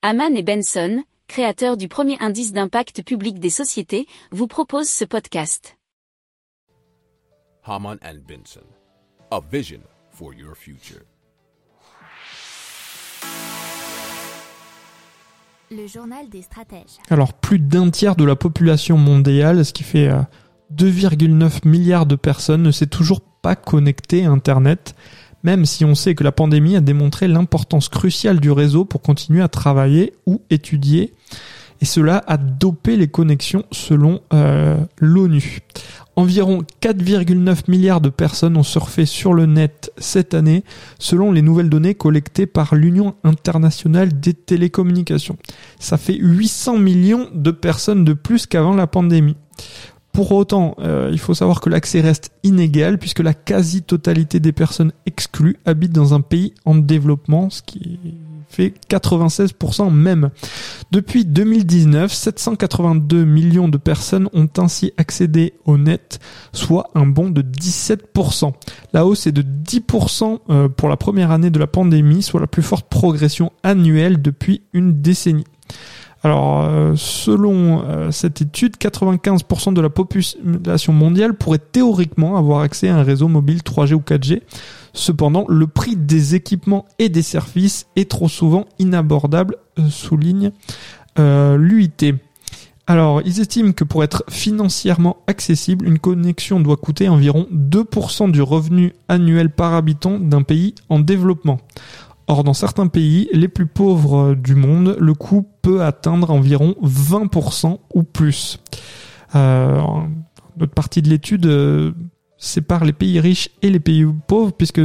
Haman et Benson, créateurs du premier indice d'impact public des sociétés, vous proposent ce podcast. Haman and Benson, a vision for your future. Le journal des stratèges. Alors plus d'un tiers de la population mondiale, ce qui fait euh, 2,9 milliards de personnes, ne s'est toujours pas connecté à Internet, même si on sait que la pandémie a démontré l'importance cruciale du réseau pour continuer à travailler ou étudier. Et cela a dopé les connexions selon euh, l'ONU. Environ 4,9 milliards de personnes ont surfé sur le net cette année, selon les nouvelles données collectées par l'Union internationale des télécommunications. Ça fait 800 millions de personnes de plus qu'avant la pandémie. Pour autant, euh, il faut savoir que l'accès reste inégal puisque la quasi-totalité des personnes exclues habitent dans un pays en développement, ce qui fait 96% même. Depuis 2019, 782 millions de personnes ont ainsi accédé au net, soit un bond de 17%. La hausse est de 10% euh, pour la première année de la pandémie, soit la plus forte progression annuelle depuis une décennie. Alors, euh, selon euh, cette étude, 95% de la population mondiale pourrait théoriquement avoir accès à un réseau mobile 3G ou 4G. Cependant, le prix des équipements et des services est trop souvent inabordable, euh, souligne l'UIT. Alors, ils estiment que pour être financièrement accessible, une connexion doit coûter environ 2% du revenu annuel par habitant d'un pays en développement. Or, dans certains pays, les plus pauvres du monde, le coût peut atteindre environ 20% ou plus. Euh, notre partie de l'étude euh, sépare les pays riches et les pays pauvres, puisque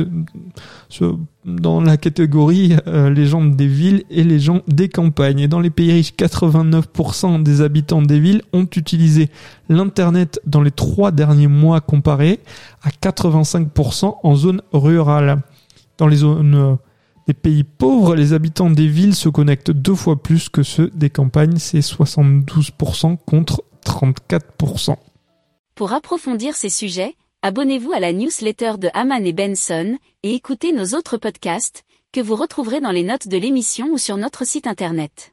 dans la catégorie euh, les gens des villes et les gens des campagnes. Et dans les pays riches, 89% des habitants des villes ont utilisé l'Internet dans les trois derniers mois comparé à 85% en zone rurale. Dans les zones des pays pauvres, les habitants des villes se connectent deux fois plus que ceux des campagnes, c'est 72% contre 34%. Pour approfondir ces sujets, abonnez-vous à la newsletter de Haman et Benson et écoutez nos autres podcasts que vous retrouverez dans les notes de l'émission ou sur notre site internet.